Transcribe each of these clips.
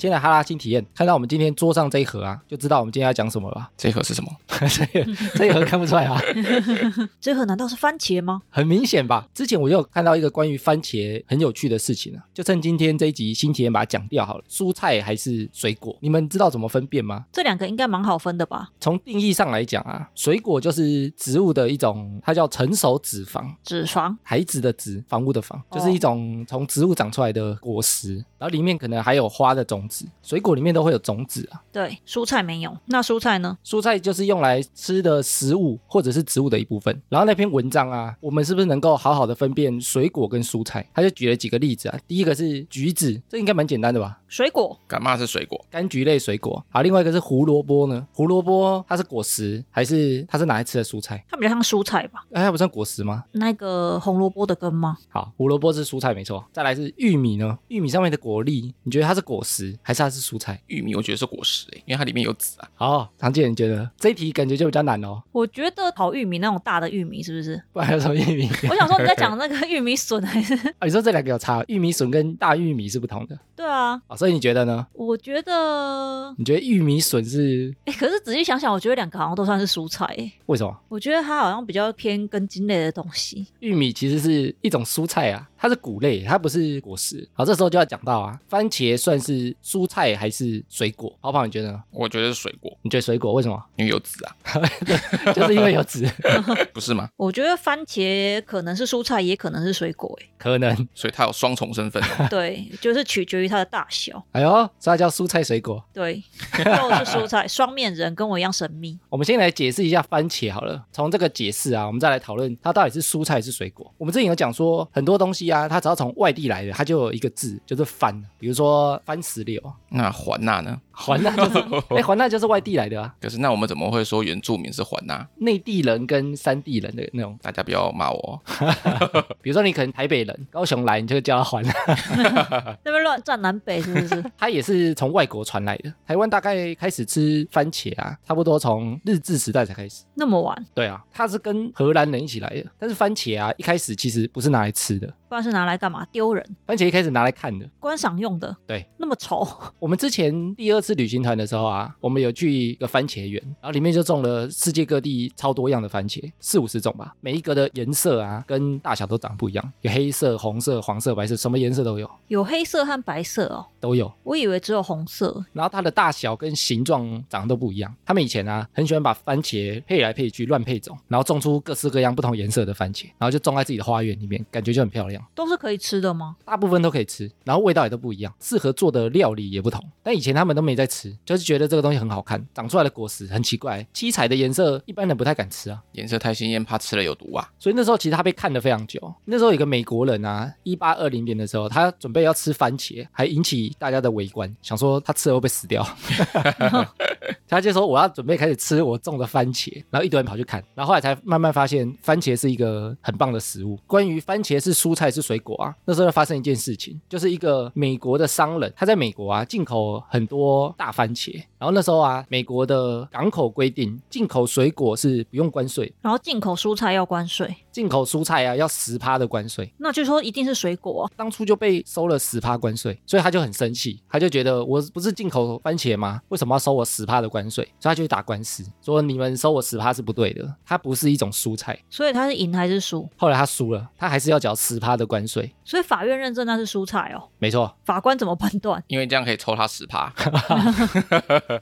先来哈拉新体验，看到我们今天桌上这一盒啊，就知道我们今天要讲什么了？这一盒是什么？这这一盒看不出来啊，这盒难道是番茄吗？很明显吧？之前我就有看到一个关于番茄很有趣的事情啊，就趁今天这一集新体验把它讲掉好了。蔬菜还是水果？你们知道怎么分辨吗？这两个应该蛮好分的吧？从定义上来讲啊，水果就是植物的一种，它叫成熟脂肪，脂肪孩子的脂，房屋的房，哦就是一种从植物长出来的果实，然后里面可能还有花的种子。水果里面都会有种子啊，对，蔬菜没有。那蔬菜呢？蔬菜就是用来吃的食物或者是植物的一部分。然后那篇文章啊，我们是不是能够好好的分辨水果跟蔬菜？他就举了几个例子啊，第一个是橘子，这应该蛮简单的吧？水果干嘛是水果？柑橘类水果。好，另外一个是胡萝卜呢？胡萝卜它是果实还是它是拿来吃的蔬菜？它比较像蔬菜吧？哎，它不算果实吗？那个红萝卜的根吗？好，胡萝卜是蔬菜没错。再来是玉米呢？玉米上面的果粒，你觉得它是果实还是它是蔬菜？玉米我觉得是果实欸，因为它里面有籽啊。好，常见你觉得这一题感觉就比较难哦，我觉得烤玉米那种大的玉米是不是？不然有什么玉米？我想说你在讲那个玉米笋还是？啊，你说这两个有差，玉米笋跟大玉米是不同的对啊，啊，所以你觉得呢？我觉得，你觉得玉米笋是哎，可是仔细想想，我觉得两个好像都算是蔬菜。哎，为什么？我觉得它好像比较偏根茎类的东西。玉米其实是一种蔬菜啊，它是谷类，它不是果实。好，这时候就要讲到啊，番茄算是蔬菜还是水果？跑跑，你觉得呢？我觉得是水果，你觉得水果为什么？因为有籽啊，就是因为有籽，不是吗？我觉得番茄可能是蔬菜，也可能是水果。哎可能。所以它有双重身份对，就是取决于它的大小。哎呦，所以它叫蔬菜水果。对，又是蔬菜，双面人跟我一样神秘。我们先来解释一下番茄好了。从这个解释啊，我们再来讨论它到底是蔬菜还是水果。我们之前有讲说，很多东西啊，它只要从外地来的，他就有一个字，就是翻。比如说翻石榴，那环娜呢？环纳就是，哎，环纳就是外地来的啊。可是那我们怎么会说原住民是环纳？内地人跟山地人的那种，大家不要骂我哦。比如说你可能台北人，高雄来，你就叫他环。那边乱转南北是不是？他也是从外国传来的。台湾大概开始吃番茄啊，差不多从日治时代才开始。那么晚，对啊，他是跟荷兰人一起来的。但是番茄啊，一开始其实不是拿来吃的，不然是拿来干嘛？丢人，番茄一开始拿来看的。观赏用的。对，那么丑，我们之前第二次旅行团的时候啊，我们有去一个番茄园，然后里面就种了世界各地超多样的番茄，四五十种吧，每一个的颜色啊跟大小都长不一样，有黑色、红色、黄色、白色，什么颜色都有，有黑色和白色哦。都有。我以为只有红色。然后它的大小跟形状长得都不一样。他们以前啊，很喜欢把番茄配来配去，乱配种，然后种出各式各样不同颜色的番茄，然后就种在自己的花园里面，感觉就很漂亮。都是可以吃的吗？大部分都可以吃，然后味道也都不一样，适合做的料理也不同。但以前他们都没在吃，就是觉得这个东西很好看，长出来的果实很奇怪，七彩的颜色一般人不太敢吃啊。颜色太鲜艳，怕吃了有毒啊。所以那时候其实他被看得非常久。那时候有个美国人啊，一八二零年的时候，他准备要吃番茄，还引起大家的围观，想说他吃了会不会死掉。他就说我要准备开始吃我种的番茄，然后一堆人跑去看，然后后来才慢慢发现番茄是一个很棒的食物。关于番茄是蔬菜是水果啊，那时候就发生一件事情，就是一个美国的商人，他在美国啊进口很多大番茄，然后那时候啊美国的港口规定进口水果是不用关税，然后进口蔬菜要关税，进口蔬菜啊要十趴的关税。那就说一定是水果啊。当初就被收了十趴关税，所以他就很生气，他就觉得我不是进口番茄吗？为什么要收我十趴的关税？所以他就去打官司，说你们收我十趴是不对的，它不是一种蔬菜。所以他是赢还是输？后来他输了，他还是要缴十趴的关税。所以法院认证那是蔬菜哦。没错，法官怎么判断？因为这样可以抽他十趴，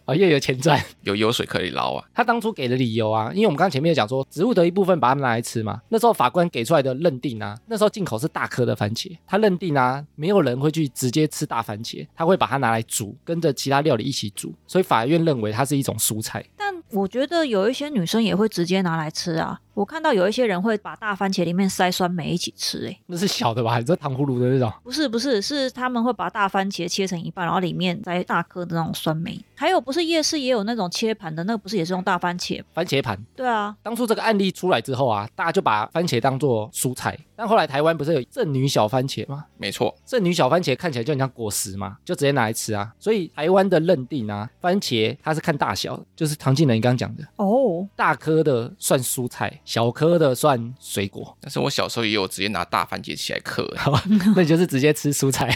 啊，又有钱赚。有油水可以捞啊。他当初给的理由啊，因为我们刚刚前面有讲说，植物的一部分把它们拿来吃嘛。那时候法官给出来的认定啊，那时候进口是大颗的番茄，他认定啊，没有人会去直接吃大番茄，他会把它拿来煮，跟着其他料理一起煮，所以法院认为它是一种蔬菜。但我觉得有一些女生也会直接拿来吃啊。我看到有一些人会把大番茄里面塞酸梅一起吃、欸，那是小的吧？你说糖葫芦的那种？不是不是，是他们会把大番茄切成一半，然后里面塞大颗的那种酸梅。还有不是夜市也有那种切盘的，那个不是也是用大番茄？番茄盘。对啊，当初这个案例出来之后啊，大家就把番茄当做蔬菜。但后来台湾不是有正女小番茄吗？没错，正女小番茄看起来就很像果实嘛，就直接拿来吃啊。所以台湾的认定啊，番茄它是看大小，就是唐静仁你刚刚讲的，哦，大颗的算蔬菜，小颗的算水果，但是我小时候也有直接拿大番茄起来嗑，那你就是直接吃蔬菜。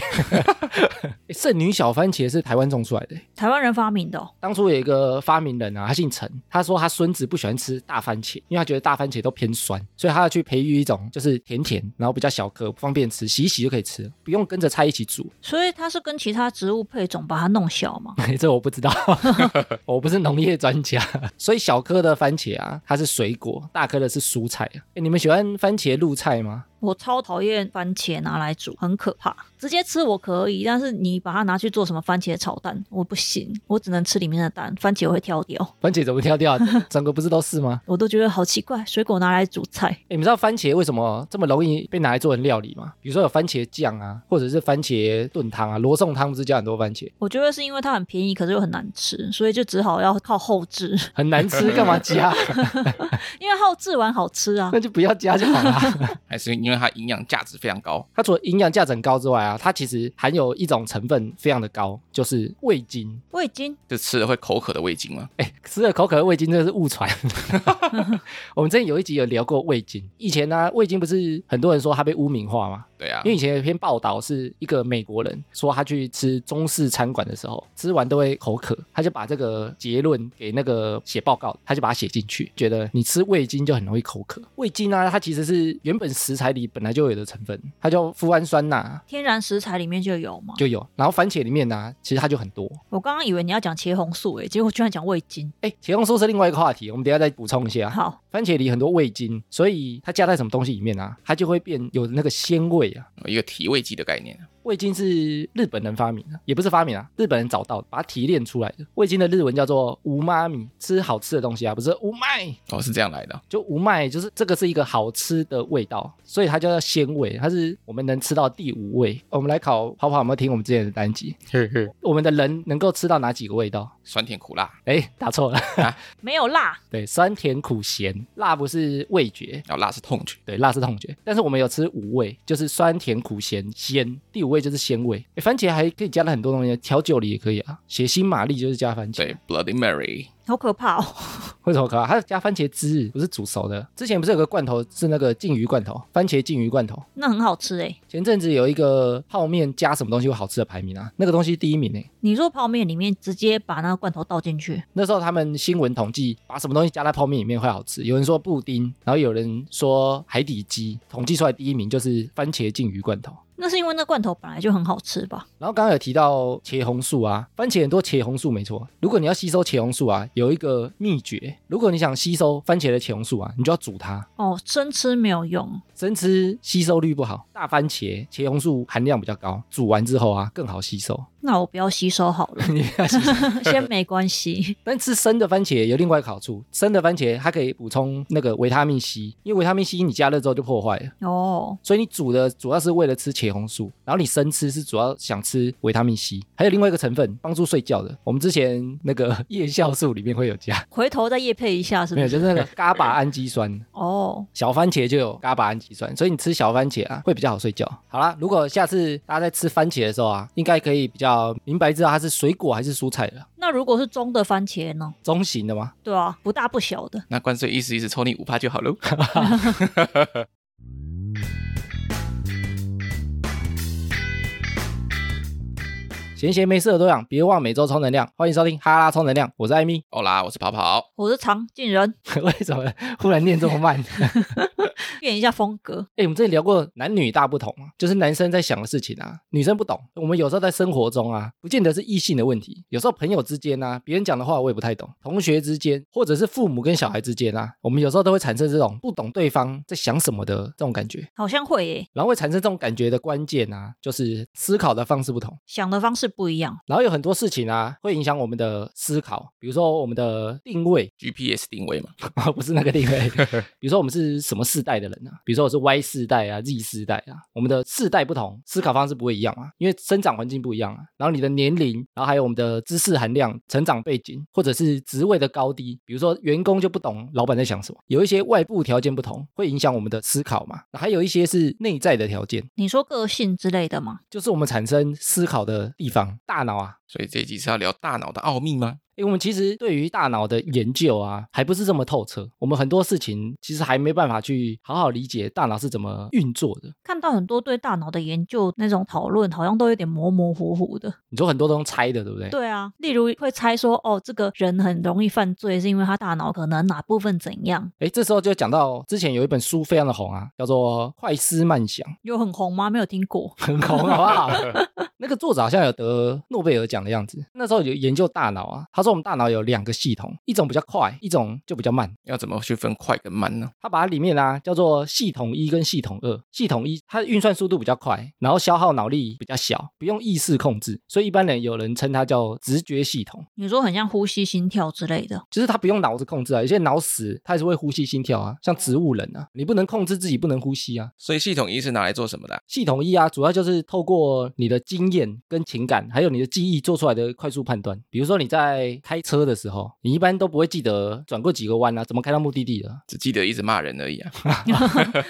诶 圣女小番茄是台湾种出来的。台湾人发明的、哦，当初有一个发明人啊，他姓陈，他说他孙子不喜欢吃大番茄，因为他觉得大番茄都偏酸，所以他要去培育一种就是甜甜，然后比较小颗，方便吃，洗一洗就可以吃，不用跟着菜一起煮。所以他是跟其他植物配种把它弄小嘛。这我不知道，我不是农业专家。所以小颗的番茄啊，它是水果；大颗的是蔬菜。你们喜欢番茄露菜吗？我超讨厌番茄拿来煮，很可怕。直接吃我可以，但是你把它拿去做什么番茄炒蛋，我不行，我只能吃里面的蛋，番茄我会挑掉。番茄怎么挑掉？整个不是都是吗？我都觉得好奇怪，水果拿来煮菜，诶你们知道番茄为什么这么容易被拿来做成料理吗？比如说有番茄酱啊，或者是番茄炖汤啊，罗宋汤不是加很多番茄，我觉得是因为它很便宜，可是又很难吃，所以就只好要靠后置，很难吃，干嘛加？因为后置完好吃啊那。就不要加就好了。还是因为它营养价值非常高？它除了营养价值很高之外啊，它其实含有一种成分非常的高，就是味精。味精就吃了会口渴的味精吗？哎，吃了口渴的味精真的是误传。我们之前有一集有聊过味精，以前呢、味精不是很多人说它被污名化吗？对啊因，为以前有一篇报道是一个美国人说他去吃中式餐馆的时候，吃完都会口渴，他就把这个结论给那个写报告，他就把它写进去，觉得你吃味精就很容易口渴。味精呢、它其实是原本食材里本来就有的成分，它叫富氨酸钠天然食材里面就有嘛。就有，然后番茄里面呢、其实它就很多。我刚刚以为你要讲茄红素，哎，结果居然讲味精。哎，茄红素是另外一个话题，我们等一下再补充一下。好，番茄里很多味精，所以它加在什么东西里面啊，它就会变有那个鲜味啊。一个提味剂的概念。味精是日本人发明的，也不是发明啊，日本人找到的，把它提炼出来的。味精的日文叫做无妈咪，吃好吃的东西啊，不是无麦，哦，是这样来的。就无麦，就是这个是一个好吃的味道，所以它叫做鲜味，它是我们能吃到第五味。我们来考跑跑有没有听我们之前的单集？我们的人能够吃到哪几个味道？酸甜苦辣，哎，打错了，没有辣，对，酸甜苦咸，辣不是味觉，哦辣是痛觉。对，辣是痛觉，但是我们有吃五味，就是酸甜苦咸鲜，第五味就是鲜味。诶番茄还可以加了很多东西，调酒里也可以啊，血腥玛丽就是加番茄。对，Bloody Mary，好可怕哦。为什么可怕？它是加番茄汁，不是煮熟的。之前不是有个罐头是那个鲭鱼罐头，番茄鲭鱼罐头。那很好吃诶。前阵子有一个泡面加什么东西会好吃的排名啊，那个东西第一名诶。你说泡面里面直接把那个罐头倒进去，那时候他们新闻统计，把什么东西加在泡面里面会好吃？有人说布丁，然后有人说海底鸡，统计出来第一名就是番茄鲭鱼罐头。那是因为那罐头本来就很好吃吧？然后刚刚有提到茄红素啊，番茄很多茄红素没错。如果你要吸收茄红素啊，有一个秘诀，如果你想吸收番茄的茄红素啊，你就要煮它。哦，生吃没有用，生吃吸收率不好，大番茄茄红素含量比较高，煮完之后啊更好吸收。那我不要吸收好了，先没关系。但吃生的番茄有另外一个好处，生的番茄它可以补充那个维他命 C，因为维他命 C 你加热之后就破坏了，哦，所以你煮的主要是为了吃茄红素，然后你生吃是主要想吃维他命 C，还有另外一个成分帮助睡觉的，我们之前那个 夜酵素里面会有加，回头再夜配一下是没有，不是？就是那个伽巴氨基酸。哦，小番茄就有伽巴氨基酸，所以你吃小番茄啊会比较好睡觉。好啦，如果下次大家在吃番茄的时候啊，应该可以比较明白知道它是水果还是蔬菜了，那如果是中的番茄呢？中型的吗？对啊，不大不小的。那关税意思意思抽你五趴就好喽。闲闲没事的多养，别忘每周充能量。欢迎收听哈拉充能量，我是艾米。欧啦，我是跑跑，我是常进人，为什么忽然念这么慢？变一下风格。哎、我们之前聊过男女大不同啊，就是男生在想的事情啊，女生不懂。我们有时候在生活中啊，不见得是异性的问题，有时候朋友之间啊，别人讲的话我也不太懂，同学之间，或者是父母跟小孩之间啊，我们有时候都会产生这种不懂对方在想什么的这种感觉。好像会耶，然后会产生这种感觉的关键啊，就是思考的方式不同。想的方式不一样。然后有很多事情啊，会影响我们的思考，比如说我们的定位，GPS 定位嘛，不是那个定位。比如说我们是什么世代的人啊？比如说我是 Y 世代啊、Z 世代啊，我们的世代不同，思考方式不会一样啊，因为生长环境不一样啊。然后你的年龄，然后还有我们的知识含量、成长背景，或者是职位的高低，比如说员工就不懂老板在想什么，有一些外部条件不同，会影响我们的思考嘛。还有一些是内在的条件，你说个性之类的吗？就是我们产生思考的地方，大脑啊。所以这一集是要聊大脑的奥秘吗？诶，我们其实对于大脑的研究啊，还不是这么透彻。我们很多事情其实还没办法去好好理解大脑是怎么运作的。看到很多对大脑的研究那种讨论，好像都有点模模糊糊的。你说很多都用猜的，对不对？对啊，例如会猜说，哦，这个人很容易犯罪，是因为他大脑可能哪部分怎样？诶，这时候就讲到之前有一本书非常的红啊，叫做《快思慢想》，有很红吗？没有听过。很红，好不好？那个作者好像有得诺贝尔奖的样子。那时候有研究大脑啊，他说我们大脑有两个系统，一种比较快，一种就比较慢。要怎么去分快跟慢呢？他把它里面啊叫做系统一跟系统二。系统一它的运算速度比较快，然后消耗脑力比较小，不用意识控制，所以一般人有人称它叫直觉系统，你说很像呼吸、心跳之类的。就是它不用脑子控制啊。有些脑死，它也是会呼吸、心跳啊，像植物人啊，你不能控制自己不能呼吸啊。所以系统一是拿来做什么的啊？系统一啊，主要就是透过你的经验跟情感，还有你的记忆做出来的快速判断。比如说你在开车的时候，你一般都不会记得转过几个弯啊，怎么开到目的地的。只记得一直骂人而已啊。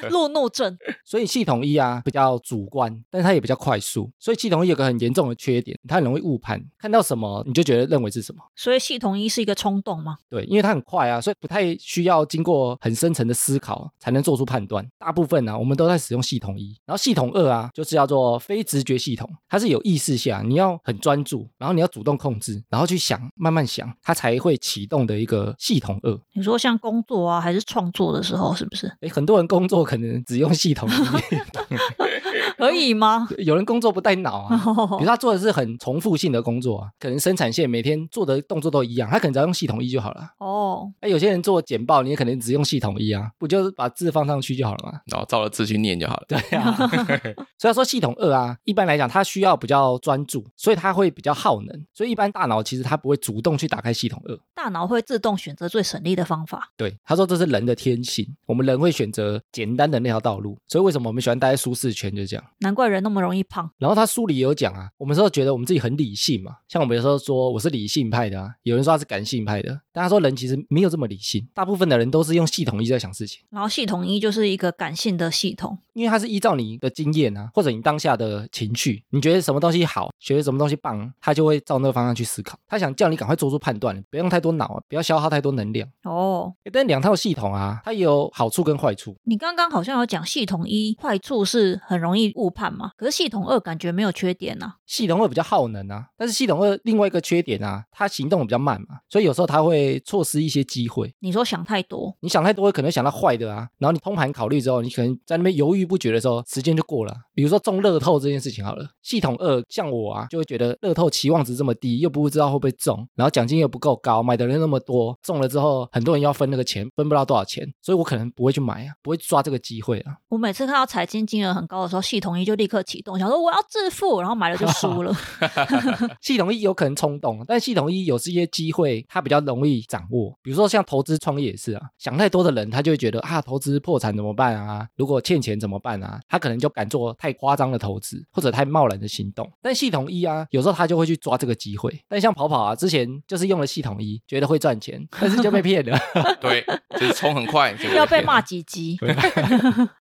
路怒症，所以系统一啊比较主观，但是它也比较快速。所以系统一有个很严重的缺点，它很容易误判，看到什么你就觉得认为是什么。所以系统一是一个冲动吗？对，因为它很快啊，所以不太需要经过很深层的思考才能做出判断。大部分呢、我们都在使用系统一，然后系统二啊，就是叫做非直觉系统，它是有意识下你要很专注，然后你要主动控制，然后去想，慢慢想，它才会启动的一个系统二。你说像工作啊，还是创作的时候，是不是哎，很多人工作可能只用系统一，可以吗？有人工作不带脑啊。比如他做的是很重复性的工作啊，可能生产线每天做的动作都一样，他可能只要用系统一就好了。哦，哎，有些人做简报，你也可能只用系统一啊，不就是把字放上去就好了吗？然后照着字去念就好了。对啊，所以说系统二啊，一般来讲它需要比较专注，所以它会比较耗能，所以一般大脑其实它不会主动去打开系统二。大脑会自动选择最省力的方法。对，他说这是人的天性，我们人会选择简单的那条道路，所以为什么我们喜欢待在舒适圈，就是这样。难怪人那么容易胖。然后他书里也有讲啊，我们说觉得我们自己很理性嘛，像我们有时候说我是理性派的啊，有人说他是感性派的，但他说人其实没有这么理性，大部分的人都是用系统一在想事情，然后系统一就是一个感性的系统，因为它是依照你的经验啊，或者你当下的情绪，你觉得什么东西好，觉得什么东西棒，他就会照那个方向去思考。他想叫你赶快做出判断，不用太多脑啊，不要消耗太多能量。哦，诶但两套系统啊，它也有好处跟坏处。你刚刚好像有讲系统一坏处是很容易误判嘛，可是系统二感觉没有缺点呐、系统二比较耗能啊，但是系统二另外一个缺点啊，它行动比较慢嘛，所以有时候它会错失一些机会。你说想太多，你想太多，可能想到坏的啊，然后你通盘考虑之后，你可能在那边犹豫不决的时候，时间就过了。比如说中乐透这件事情好了，系统二像我啊，就会觉得乐透期望值这么低，又不知道会不会中，然后奖金又不够高，买的人那么多，中了之后很多人要分那个钱，分不到多少钱，所以我可能不会去买啊，不会抓这个机会啊。我每次看到财经金额很高的时候，系统一就立刻启动，想说我要致富，然后买了就输了。系统一有可能冲动，但系统一有这些机会，它比较容易掌握。比如说像投资创业也是啊，想太多的人他就会觉得啊，投资破产怎么办啊？如果欠钱怎么办啊？他可能就敢做太夸张的投资，或者太贸然的行动。但系统一啊，有时候他就会去抓这个机会。但像跑跑啊，之前就是用了系统一，觉得会赚钱，但是就被 骗了。对，就是冲很快，要被骂几集，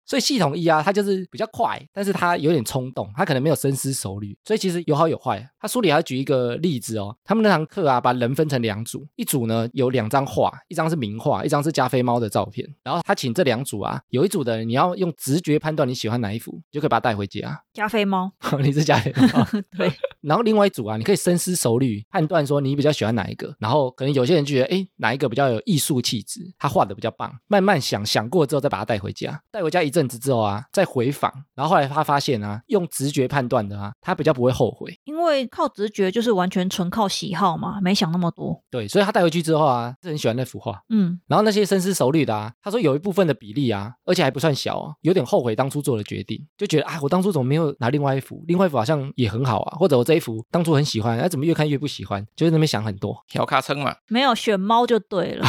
所以系统一啊，它就是比较快，但是他有点冲动，他可能没有深思熟虑，所以其实有好有坏。他书里还举一个例子哦，他们那堂课啊，把人分成两组，一组呢有两张画，一张是名画，一张是加菲猫的照片。然后他请这两组啊，有一组的人你要用直觉判断你喜欢哪一幅，你就可以把它带回家。加菲猫，你是加菲猫，对，然后另外一组啊，你可以深思熟虑判断说你比较喜欢哪一个，然后可能有些人觉得，哎，哪一个比较有艺术气质，他画的比较棒，慢慢想想过之后再把它带回家，带回家一阵子之后啊，再回访，然后后来他发现啊，用直觉判断的啊，他比较不会后悔，因为靠直觉就是完全纯靠喜好嘛，没想那么多。对，所以他带回去之后啊，是很喜欢那幅画。嗯，然后那些深思熟虑的啊，他说有一部分的比例啊，而且还不算小啊，有点后悔当初做的决定，就觉得啊，我当初怎么没有拿另外一幅？另外一幅好像也很好啊，或者我这一幅当初很喜欢，哎、怎么越看越不喜欢？就在那边想很多，调卡称嘛，没有选猫就对了，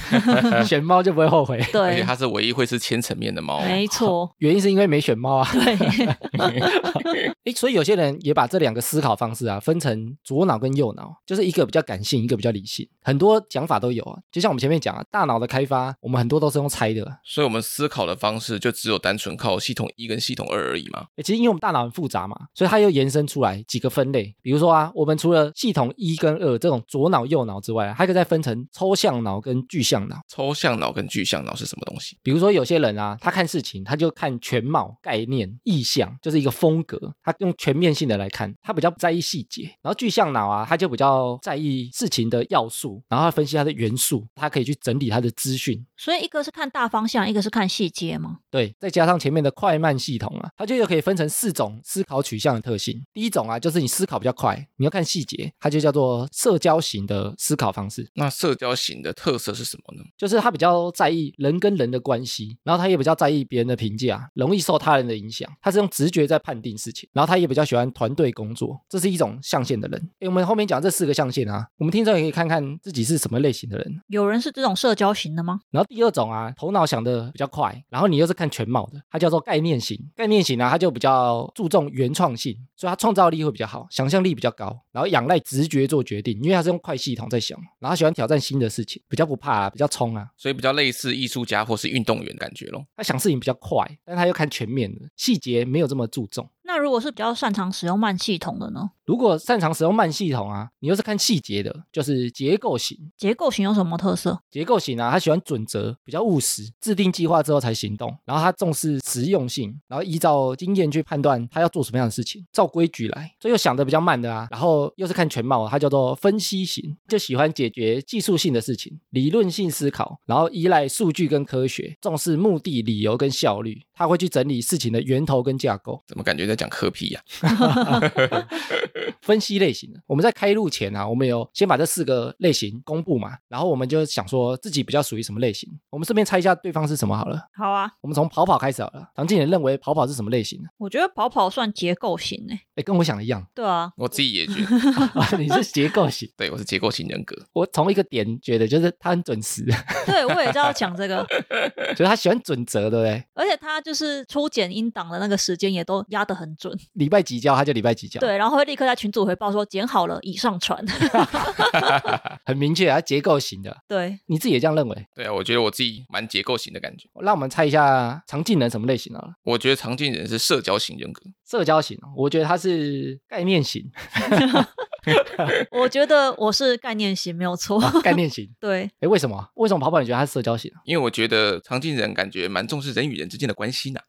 选猫就不会后悔。对而且对，它是唯一会是千层面的猫。没错，原因是因为没选猫啊，对，诶，所以有些人也把这两个思考方式啊分成左脑跟右脑，就是一个比较感性，一个比较理性，很多讲法都有啊。就像我们前面讲啊，大脑的开发，我们很多都是用猜的。所以我们思考的方式就只有单纯靠系统一跟系统二而已嘛。诶其实因为我们大脑很复杂嘛，所以它又延伸出来几个分类。比如说啊，我们除了系统一跟二这这种左脑右脑之外啊，还可以再分成抽象脑跟具象脑。抽象脑跟具象脑是什么东西？比如说有些人啊，他看事情他就看全貌、概念、意象，就是一个风格，他用全面性的来看，他比较不在意细节。然后具象脑啊，他就比较在意事情的要素，然后他分析它的元素，他可以去整理他的资讯。所以一个是看大方向，一个是看细节嘛。对，再加上前面的快慢系统啊，它就又可以分成四种思考取向的特性。第一种啊，就是你思考比较快，你要看细节，它就叫做社交型的思考方式，那社交型的特色是什么呢？就是他比较在意人跟人的关系，然后他也比较在意别人的评价，容易受他人的影响。他是用直觉在判定事情，然后他也比较喜欢团队工作，这是一种象限的人。诶，我们后面讲这四个象限啊，我们听众也可以看看自己是什么类型的人。有人是这种社交型的吗？然后第二种啊，头脑想的比较快，然后你又是看全貌的，它叫做概念型。概念型呢，它就比较注重原创性，所以它创造力会比较好，想象力比较高，然后仰赖直觉做决定，因为它是用快系统在想，然后喜欢挑战新的事情，比较不怕、啊，比较冲啊。所以比较类似艺术家或是运动员感觉咯。他想事情比较快，但他又看全面的，细节没有这么注重。那如果是比较擅长使用慢系统的呢？如果擅长使用慢系统啊，你又是看细节的，就是结构型。结构型有什么特色？结构型啊，他喜欢准则，比较务实，制定计划之后才行动，然后他重视实用性，然后依照经验去判断他要做什么样的事情，照规矩来。所以又想的比较慢的啊，然后又是看全貌，他叫做分析型，就喜欢解决技术性的事情，理论性思考，然后依赖数据跟科学，重视目的、理由跟效率，他会去整理事情的源头跟架构。怎么感觉在讲科批呀、分析类型的。我们在开录前啊，我们有先把这四个类型公布嘛，然后我们就想说自己比较属于什么类型。我们顺便猜一下对方是什么好了。好啊，我们从跑跑开始好了。唐静也认为跑跑是什么类型的？我觉得跑跑算结构型诶。哎，跟我想的一样，对啊，我自己也觉得，你是结构型。对我是结构型人格。我从一个点觉得就是他很准时，对我也知道讲这个，就是他喜欢准则，对不对？而且他就是初剪音档的那个时间也都压得很准。礼拜几交他就礼拜几交，，对，然后会立刻在群组回报说剪好了，已上传。很明确，啊结构型的。对，你自己也这样认为？对啊，我觉得我自己蛮结构型的感觉。让我们猜一下常进人什么类型啊。我觉得常进人是社交型人格，社交型，我觉得他是概念型，我觉得我是概念型，没有错。概念型。对，哎，为什么？为什么跑跑你觉得他是社交型啊？因为我觉得常进人感觉蛮重视人与人之间的关系呢。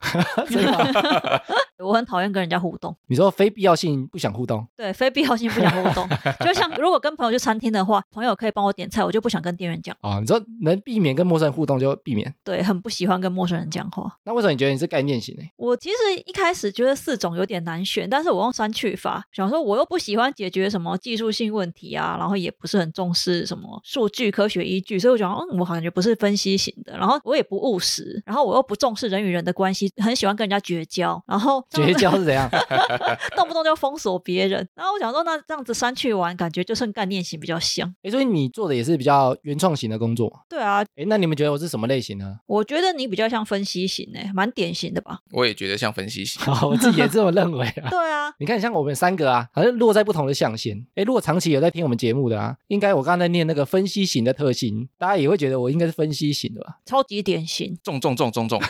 我很讨厌跟人家互动。你说非必要性不想互动，对，非必要性不想互动。就像如果跟朋友去餐厅的话，朋友可以帮我点菜，我就不想跟店员讲。啊、你说能避免跟陌生人互动就避免。对，很不喜欢跟陌生人讲话。那为什么你觉得你是概念型呢？我其实一开始觉得四种有点难选，但是我用删去法，想说我又不喜欢解决什么技术性问题啊，然后也不是很重视什么数据科学依据，所以我想，嗯，我感觉不是分析型的，然后我也不务实，然后我又不重视人与人的关系，很喜欢跟人家绝交，然后绝交是怎样？动不动就封锁别人，然后我想说，那这样子删去完，感觉就剩概念型比较像。哎，所以你做的也是比较原创型的工作。对啊，哎，那你们觉得我是什么类型呢？我觉得你比较像分析型诶、蛮典型的吧？我也觉得像分析型。好，我自己也这么认为啊。对啊，你看，像我们三个啊，好像落在不同的象限。哎，如果长期有在听我们节目的啊，应该我刚才念那个分析型的特性，大家也会觉得我应该是分析型的吧？超级典型。重重重重重，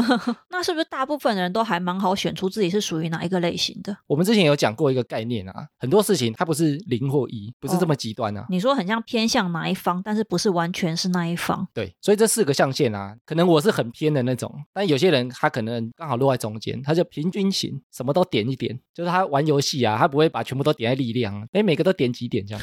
那是不是大部分人都还蛮好选出自己是属于哪一个类型的？我们之前有讲过一个概念啊，很多事情它不是零或一，不是这么极端啊。你说很像偏向哪一方，但是不是完全是那一方。对，所以这四个象限啊，可能我是很偏的那种，但有些人他可能刚好落在中间，他就平均型，什么都点一点，就是他玩游戏啊，他不会把全部都点在力量，哎，每个都点几点这样。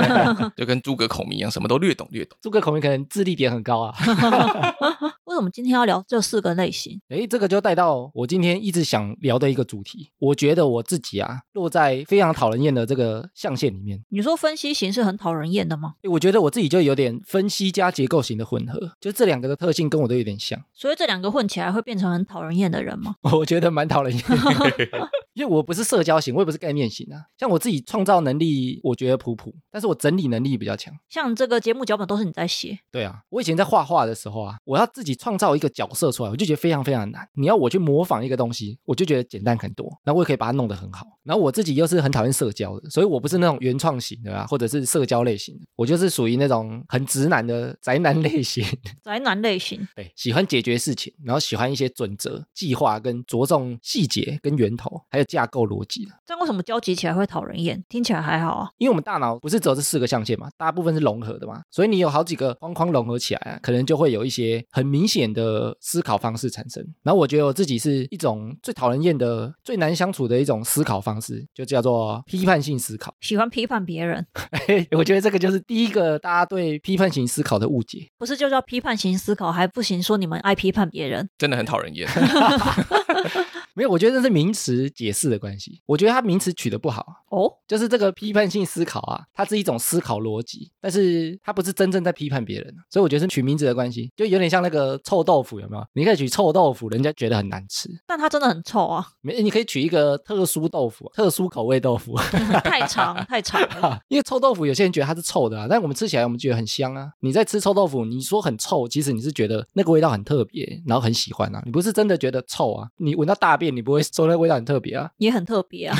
就跟诸葛孔明一样，什么都略懂略懂。诸葛孔明可能智力点很高啊。为什么今天要聊这四个类型？诶，这个就带到我今天一直想聊的一个主题。我觉得我自己啊，落在非常讨人厌的这个象限里面。你说分析型是很讨人厌的吗？诶我觉得我自己就有点分析加结构型的混合，就这两个的特性跟我都有点像。所以这两个混起来会变成很讨人厌的人吗？我觉得蛮讨人厌的，因为我不是社交型，我也不是概念型啊。像我自己创造能力，我觉得普普，但是我整理能力比较强。像这个节目脚本都是你在写，对啊，我以前在画画的时候啊，我要自己创造一个角色出来，我就觉得非常非常难。你要我去模仿一个东西，我就觉得简单很多，然后我也可以把它弄得很好。然后我自己又是很讨厌社交的，所以我不是那种原创型的啊，或者是社交类型的，我就是属于那种很直男的宅男类型。宅男类型。对，喜欢解决事情，然后喜欢一些准则、计划跟着重细节跟源头，还有的架构逻辑了。这样为什么交集起来会讨人厌？听起来还好啊。因为我们大脑不是只有这四个象限嘛，大部分是融合的嘛，所以你有好几个框框融合起来啊，可能就会有一些很明显的思考方式产生。然后我觉得我自己是一种最讨人厌的、最难相处的一种思考方式，就叫做批判性思考。喜欢批判别人，我觉得这个就是第一个大家对批判型思考的误解。不是就叫批判型思考，还不行说你们爱批判别人。真的很讨人厌。没有，我觉得这是名词解释的关系。我觉得它名词取得不好，哦，就是这个批判性思考啊，它是一种思考逻辑，但是它不是真正在批判别人，所以我觉得是取名字的关系，就有点像那个臭豆腐，有没有？你可以取臭豆腐，人家觉得很难吃，但它真的很臭啊，没，你可以取一个特殊豆腐，特殊口味豆腐，太长太长了。因为臭豆腐有些人觉得它是臭的啊，但我们吃起来我们觉得很香啊。你在吃臭豆腐，你说很臭，其实你是觉得那个味道很特别，然后很喜欢啊，你不是真的觉得臭啊。你闻到大便，你不会说那味道很特别啊，也很特别啊。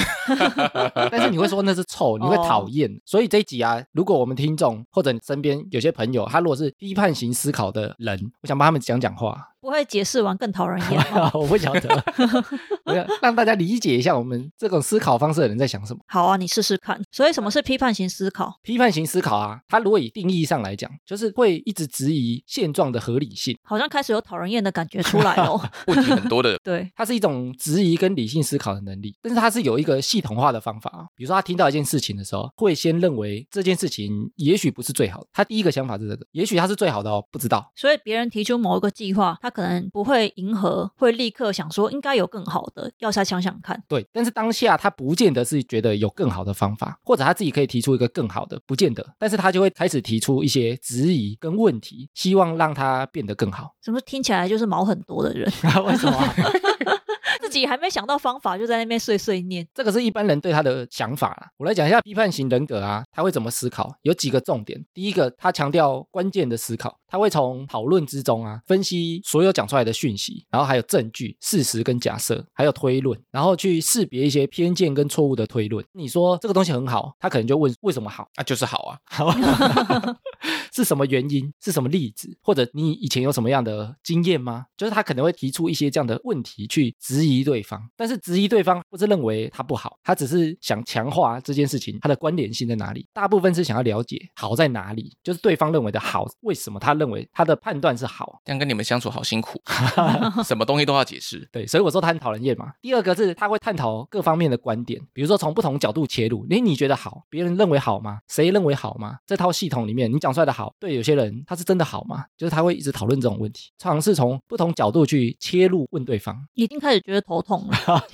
但是你会说那是臭，你会讨厌。所以这一集啊，如果我们听众或者你身边有些朋友，他如果是批判型思考的人，我想帮他们讲讲话。不会解释完更讨人厌 吗？我不晓得，我要让大家理解一下我们这种思考方式的人在想什么。好啊，你试试看。所以什么是批判型思考？批判型思考啊，它如果以定义上来讲，就是会一直质疑现状的合理性。好像开始有讨人厌的感觉出来哦。问题很多的，对，它是一种质疑跟理性思考的能力，但是它是有一个系统化的方法啊。比如说他听到一件事情的时候，会先认为这件事情也许不是最好的，他第一个想法是这个，也许它是最好的哦，不知道。所以别人提出某一个计划，他可能不会迎合，会立刻想说应该有更好的，要再想想看。对，但是当下他不见得是觉得有更好的方法，或者他自己可以提出一个更好的，不见得。但是他就会开始提出一些质疑跟问题，希望让他变得更好。什么听起来就是毛很多的人？为什么啊？自己还没想到方法，就在那边碎碎念。这个是一般人对他的想法啦。我来讲一下批判型人格啊，他会怎么思考？有几个重点。第一个，他强调关键的思考，他会从讨论之中啊，分析所有讲出来的讯息，然后还有证据、事实跟假设，还有推论，然后去识别一些偏见跟错误的推论。你说这个东西很好，他可能就问为什么好？啊，就是好啊。好，是什么原因？是什么例子？或者你以前有什么样的经验吗？就是他可能会提出一些这样的问题去质疑对方，但是质疑对方不是认为他不好，他只是想强化这件事情它的关联性在哪里。大部分是想要了解好在哪里，就是对方认为的好，为什么他认为他的判断是好？这样跟你们相处好辛苦，什么东西都要解释。对，所以我说他很讨人厌嘛。第二个是他会探讨各方面的观点，比如说从不同角度切入。你你觉得好，别人认为好吗？谁认为好吗？这套系统里面你讲出来的好，对有些人他是真的好吗？就是他会一直讨论这种问题，尝试从不同角度去切入问对方。已经开始觉得头痛了。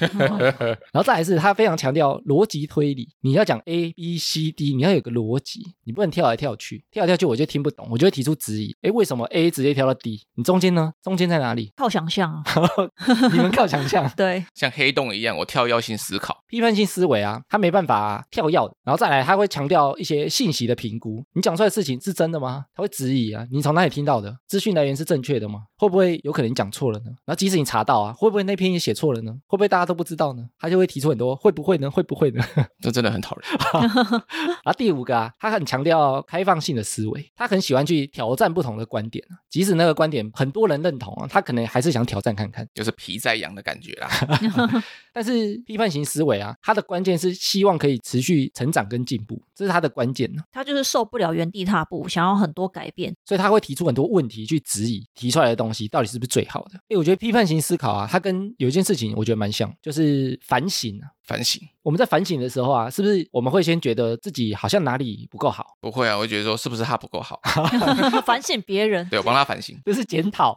然后再来是他非常强调逻辑推理，你要讲 A B C D，你要有个逻辑，你不能跳来跳去，跳来跳去我就听不懂，我就会提出质疑。哎，为什么 A 直接跳到 D？你中间呢？中间在哪里？靠想象啊，你们靠想象。对，像黑洞一样，我跳跃性思考。批判性思维啊，他没办法跳跃的。然后再来，他会强调一些信息的评估，你讲出来的事情是真的吗？他会质疑啊，你从哪里听到的？资讯来源是正确的吗？会不会有可能你讲错了呢？然后即使你查到啊，会不会那篇也写错了呢？会不会大家都不知道呢？他就会提出很多会不会呢？会不会呢？这真的很讨人然后第五个啊，他很强调开放性的思维，他很喜欢去挑战不同的观点啊，即使那个观点很多人认同啊，他可能还是想挑战看看，就是皮在痒的感觉啦。但是批判型思维啊，它的关键是希望可以持续成长跟进步，这是他的关键呢。他就是受不了原地踏步，想要很多改变，所以他会提出很多问题去质疑提出来的东西到底是不是最好的。哎，我觉得批判型思考啊，它跟有一件事情我觉得蛮像，就是反省啊。反省，我们在反省的时候啊，是不是我们会先觉得自己好像哪里不够好？不会啊，我会觉得说是不是他不够好？反省别人，对我帮他反省，这是检讨。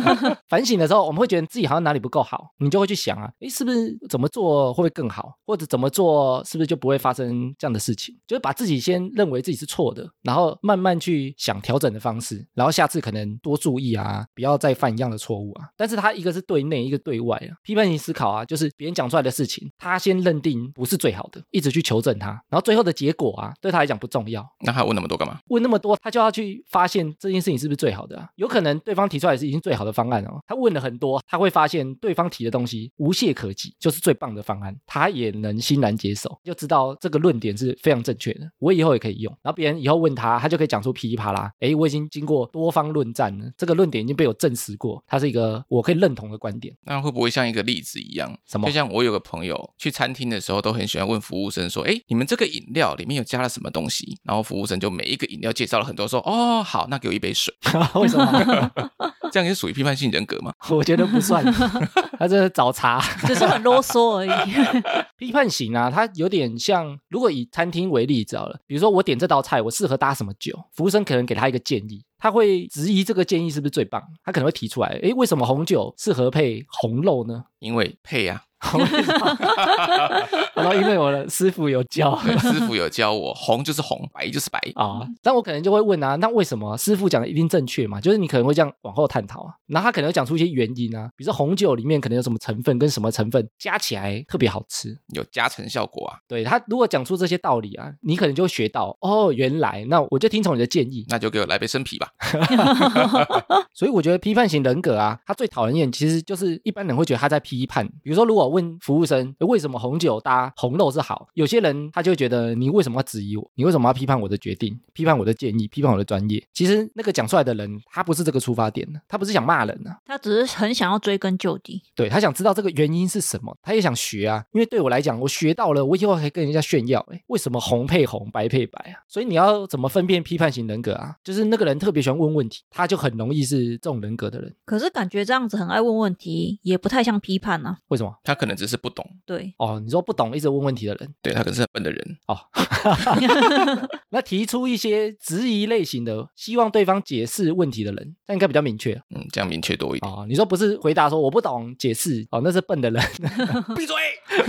反省的时候，我们会觉得自己好像哪里不够好，你就会去想啊，诶，是不是怎么做会不会更好？或者怎么做是不是就不会发生这样的事情？就是把自己先认为自己是错的，然后慢慢去想调整的方式，然后下次可能多注意啊，不要再犯一样的错误啊。但是他一个是对内，一个对外啊。批判性思考啊，就是别人讲出来的事情，他先。先认定不是最好的，一直去求证他，然后最后的结果啊，对他来讲不重要。那他问那么多干嘛？问那么多，他就要去发现这件事情是不是最好的啊？有可能对方提出来是已经最好的方案哦，他问了很多，他会发现对方提的东西无懈可击，就是最棒的方案，他也能欣然接受，就知道这个论点是非常正确的，我以后也可以用。然后别人以后问他，他就可以讲出噼里啪啦，诶，我已经经过多方论战了，这个论点已经被我证实过，它是一个我可以认同的观点。那会不会像一个例子一样？什么就像我有个朋友去餐厅的时候，都很喜欢问服务生说：“哎，你们这个饮料里面有加了什么东西？”然后服务生就每一个饮料介绍了很多，说：“哦，好，那给我一杯水。为什么？” 这样也是属于批判性人格吗？我觉得不算，他这是找茬。只是很啰嗦而已。批判型啊，他有点像，如果以餐厅为例知道了，比如说我点这道菜，我适合搭什么酒，服务生可能给他一个建议，他会质疑这个建议是不是最棒，他可能会提出来，诶，为什么红酒适合配红肉呢？因为配啊，然后因为我的师傅有教对师傅有教我，红就是红，白就是白。啊，但我可能就会问啊，那为什么师傅讲的一定正确嘛？就是你可能会这样往后探讨啊，然后他可能会讲出一些原因啊，比如说红酒里面可能有什么成分跟什么成分加起来特别好吃，有加成效果啊，对他如果讲出这些道理啊，你可能就会学到哦，原来那我就听从你的建议，那就给我来杯生啤吧。所以我觉得批判型人格啊，他最讨人厌其实就是一般人会觉得他在批判。比如说，如果问服务生为什么红酒搭红肉是好，有些人他就会觉得你为什么要质疑我？你为什么要批判我的决定？批判我的建议？批判我的专业？其实那个讲出来的人，他不是这个出发点的，他不是想骂人啊，他只是很想要追根究底。对他想知道这个原因是什么，他也想学啊。因为对我来讲，我学到了，我以后还跟人家炫耀，哎，为什么红配红，白配白啊？所以你要怎么分辨批判型人格啊？就是那个人特别喜欢问问题，他就很容易是这种人格的人。可是感觉这样子很爱问问题，也不太像批判啊。为什么？他可能只是不懂，对，哦，你说不懂一直问问题的人对他可能是很笨的人。哦，那提出一些质疑类型的，希望对方解释问题的人，那应该比较明确嗯，这样明确多一点。哦。你说不是回答说我不懂解释哦，那是笨的人。闭嘴！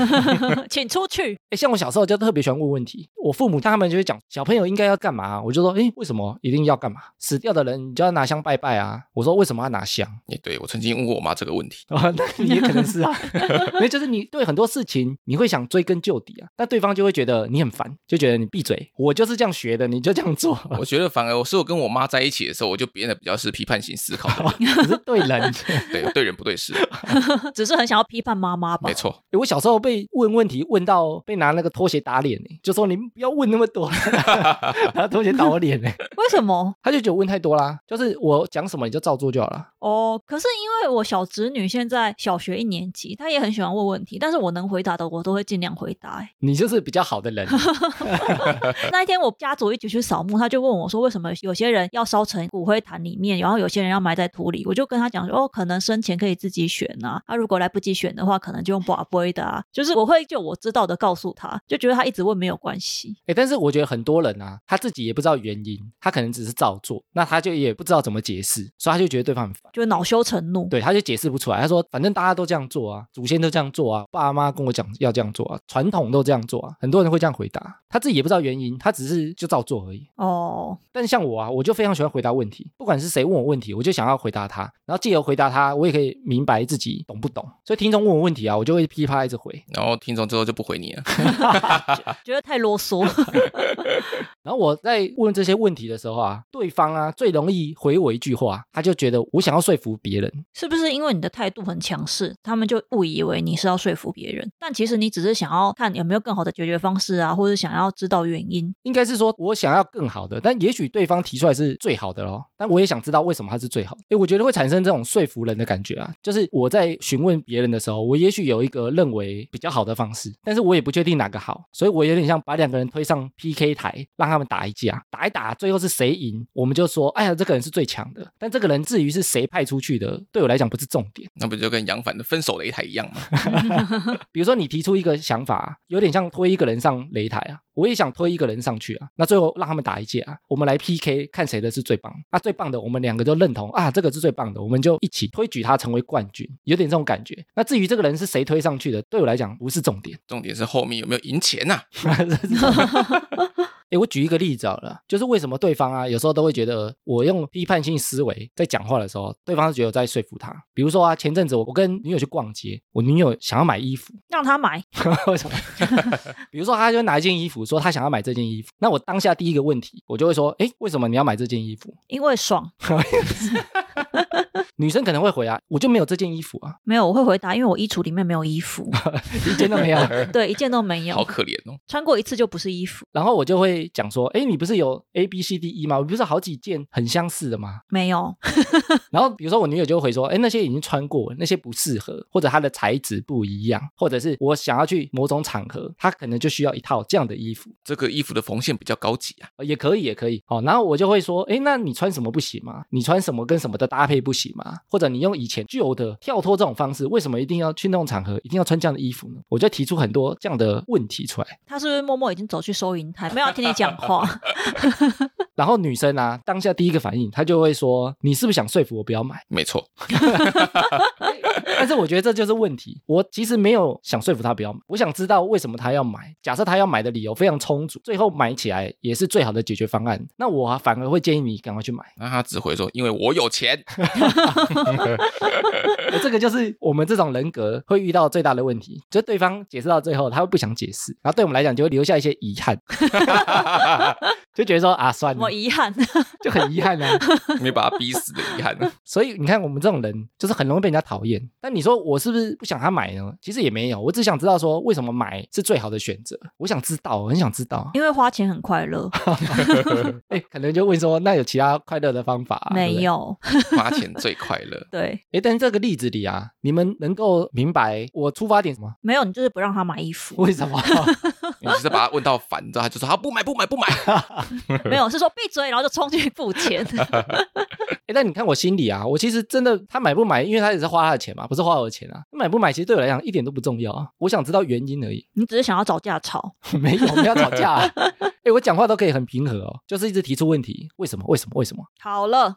请出去。哎，像我小时候就特别喜欢问问题，我父母他们就会讲小朋友应该要干嘛，我就说，哎，为什么一定要干嘛？死掉的人你就要拿香拜拜啊。我说为什么要拿香？也对我曾经问过我妈这个问题，哦，那你也可能是啊，因为就是你对很多事情你会想追根究底啊，但对方就会觉得你很烦，就觉得你闭嘴，我就是这样学的，你就这样做，我觉得反而我是我跟我妈在一起的时候，我就变得比较是批判性思考只 是对人。对对人不对事，只是很想要批判妈妈吧没？错。诶我小时候被问问题问到被拿那个拖鞋打脸呢，就说你们不要问那么多，拿拖鞋打我脸呢，为什么？他就觉得我问太多啦，就是我讲什么你就照做就好了。哦，可是因为我小侄女现在小学一年级，她也很喜欢问问题，但是我能回答的我都会尽量回答、欸。你就是比较好的人，那一天我家族一起去扫墓，他就问我说，为什么有些人要烧成骨灰坛里面，然后有些人要埋在土里？我就跟他讲说，哦，可能生前可以自己选啊，啊，如果来不及选的话，可能就用宝贝的啊。就是我会就我知道的告诉他，就觉得他一直问没有关系。哎，但是我觉得很多人啊，他自己也不知道原因，他可能只是照做，那他就也不知道怎么解释，所以他就觉得对方很烦。就恼羞成怒。对，他就解释不出来。他说：“反正大家都这样做啊，祖先都这样做啊，爸妈跟我讲要这样做啊，传统都这样做啊。”很多人会这样回答，他自己也不知道原因，他只是就照做而已。哦，但是像我啊，我就非常喜欢回答问题，不管是谁问我问题，我就想要回答他，然后借由回答他，我也可以明白自己懂不懂。所以听众问我问题啊，我就会噼啪一直回。然后听众之后就不回你了，觉得太啰嗦。然后我在问这些问题的时候啊，对方啊最容易回我一句话，他就觉得我想要说服别人。是不是因为你的态度很强势，他们就误以为你是要说服别人？但其实你只是想要看有没有更好的解决方式啊，或者想要知道原因。应该是说我想要更好的，但也许对方提出来是最好的咯，但我也想知道为什么他是最好的。诶，我觉得会产生这种说服人的感觉啊，就是我在询问别人的时候，我也许有一个认为比较好的方式，但是我也不确定哪个好，所以我有点像把两个人推上 PK 台，让他们打一架，打一打，最后是谁赢，我们就说，哎呀，这个人是最强的。但这个人至于是谁派出去的，对我来讲不是重点。那不就跟杨凡的分手擂台一样吗？比如说你提出一个想法，有点像推一个人上擂台啊，我也想推一个人上去啊，那最后让他们打一架啊，我们来 PK 看谁的是最棒。啊，最棒的我们两个都认同啊，这个是最棒的，我们就一起推举他成为冠军，有点这种感觉。那至于这个人是谁推上去的，对我来讲不是重点。重点是后面有没有赢钱呐、诶，我举一个例子好了，就是为什么对方啊有时候都会觉得我用批判性思维在讲话的时候，对方是觉得我在说服他。比如说啊，前阵子我我跟女友去逛街，我女友想要买衣服，让她买，为什么？比如说，她就拿一件衣服，说她想要买这件衣服，那我当下第一个问题，我就会说，诶，为什么你要买这件衣服？因为爽。女生可能会回啊，我就没有这件衣服啊，没有，我会回答，因为我衣橱里面没有衣服，一件都没有。对，一件都没有好，可怜哦。穿过一次就不是衣服，然后我就会讲说，哎，你不是有 A B C D E 吗？我不是好几件很相似的吗？没有，然后比如说我女友就会回说，哎，那些已经穿过了，那些不适合，或者它的材质不一样，或者是我想要去某种场合，它可能就需要一套这样的衣服。这个衣服的缝线比较高级啊，呃也可以，也可以。哦，然后我就会说，哎，那你穿什么不行吗？你穿什么跟什么的搭配不行吗？或者你用以前旧的跳脱这种方式，为什么一定要去那种场合，一定要穿这样的衣服呢？我就提出很多这样的问题出来。他是不是默默已经走去收银台，没有要听你讲话？然后女生啊，当下第一个反应，她就会说：“你是不是想说服我不要买没错，？” 但是我觉得这就是问题。我其实没有想说服他不要买，我想知道为什么他要买。假设他要买的理由非常充足，最后买起来也是最好的解决方案，那我反而会建议你赶快去买。那他只会说因为我有钱，而 这个就是我们这种人格会遇到最大的问题，就是对方解释到最后，他会不想解释，然后对我们来讲就会留下一些遗憾，就觉得说啊，算了我，遗憾，就很遗憾啊。没把他逼死的遗憾。所以你看，我们这种人就是很容易被人家讨厌。但你说我是不是不想他买呢？其实也没有，我只想知道说为什么买是最好的选择。我想知道，我很想知道。因为花钱很快乐，哎，可能就问说，那有其他快乐的方法、啊？没。有，花钱最快乐。对，哎，但是这个例子里啊，你们能够明白我出发点什么？没有，你就是不让他买衣服，为什么？你就是把他问到烦你知道，他就说他不买不买不买。没有是说闭嘴，然后就冲进去付钱，哎，但你看我心里啊，我其实真的他买不买，因为他也是花他的钱嘛，不是花我的钱啊。买不买其实对我来讲一点都不重要啊，我想知道原因而已。你只是想要找架吵，没有，我们要吵架、啊。哎，我讲话都可以很平和哦，就是一直提出问题，为什么？为什么？为什么？好了，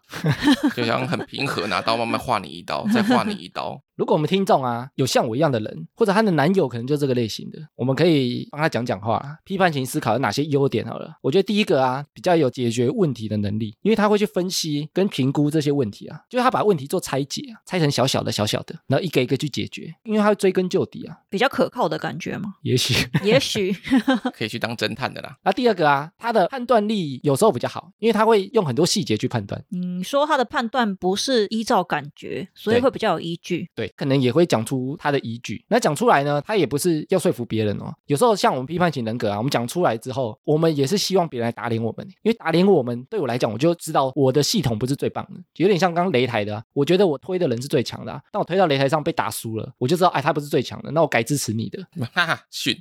就想很平和，拿刀慢慢划你一刀，再划你一刀。如果我们听众啊有像我一样的人，或者她的男友可能就这个类型的，我们可以帮他讲讲话，批判型思考有哪些优点好了。我觉得第一个啊，比较有解决问题的能力，因为他会去分析跟评估这些问题啊，就是他把问题做拆解啊，拆成小小的小小的，然后一个一个去解决，因为他会追根究底啊。比较可靠的感觉嘛？也许，也许 可以去当侦探的啦。那第二个啊，他的判断力有时候比较好，因为他会用很多细节去判断。你说他的判断不是依照感觉，所以会比较有依据。对，可能也会讲出他的依据。那讲出来呢，他也不是要说服别人哦。有时候像我们批判型人格啊，我们讲出来之后，我们也是希望别人来打脸我们，因为打脸我们，对我来讲，我就知道我的系统不是最棒的，有点像刚刚擂台的、啊，我觉得我推的人是最强的、啊，但我推到擂台上被打输了，我就知道，哎，他不是最强的，那我改支持你的。哈哈，训，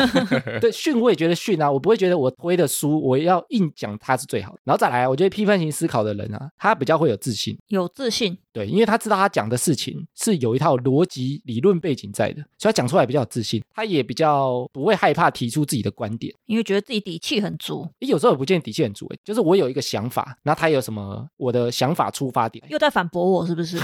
对，训我也觉得训啊，我不会觉得我推的输，我要硬讲他是最好的。然后再来，我觉得批判型思考的人啊，他比较会有自信。有自信，对，因为他知道他讲的事情是有一套逻辑理论背景在的，所以他讲出来比较有自信，他也比较不会害怕提出自己的观点。因为觉得自己底气很足，诶有时候也不见得底气很足，诶就是我有一个想法，然后他有什么我的想法出发点，又在反驳我，是不是？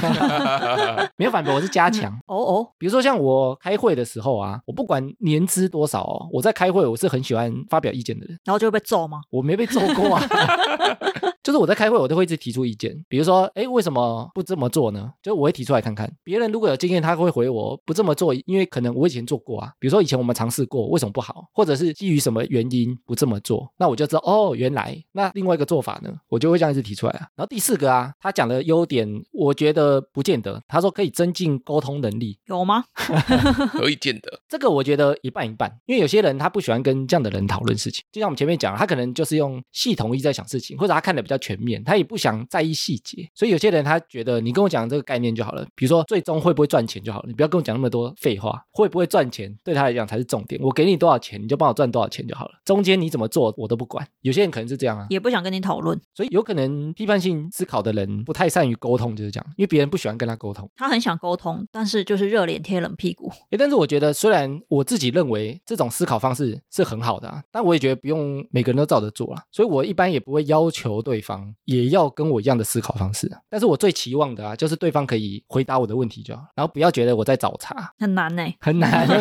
没有反驳，我是加强。哦哦，比如说像我开会的时候啊，我不管年资多少哦，我在开会我是很喜欢发表意见的人，然后就会被揍吗？我没被揍过啊。就是我在开会，我都会一直提出意见，比如说，哎，为什么不这么做呢？就我会提出来看看，别人如果有经验，他会回我不这么做，因为可能我以前做过啊。比如说以前我们尝试过，为什么不好，或者是基于什么原因不这么做，那我就知道哦，原来那另外一个做法呢，我就会这样一直提出来啊。然后第四个啊，他讲的优点，我觉得不见得，他说可以增进沟通能力，有吗？可以见得。这个我觉得一半一半，因为有些人他不喜欢跟这样的人讨论事情，就像我们前面讲，他可能就是用系统意在想事情，或者他看的比较全面，他也不想在意细节，所以有些人他觉得你跟我讲这个概念就好了，比如说最终会不会赚钱就好了，你不要跟我讲那么多废话，会不会赚钱对他来讲才是重点，我给你多少钱你就帮我赚多少钱就好了，中间你怎么做我都不管，有些人可能是这样啊，也不想跟你讨论，所以有可能批判性思考的人不太善于沟通，就是这样，因为别人不喜欢跟他沟通。他很想沟通，但是就是热脸贴冷屁股。诶，但是我觉得，虽然我自己认为这种思考方式是很好的啊，但我也觉得不用每个人都照着做啊。所以我一般也不会要求对方也要跟我一样的思考方式啊。但是我最期望的啊，就是对方可以回答我的问题就好，然后不要觉得我在找茬，很难呢、很难。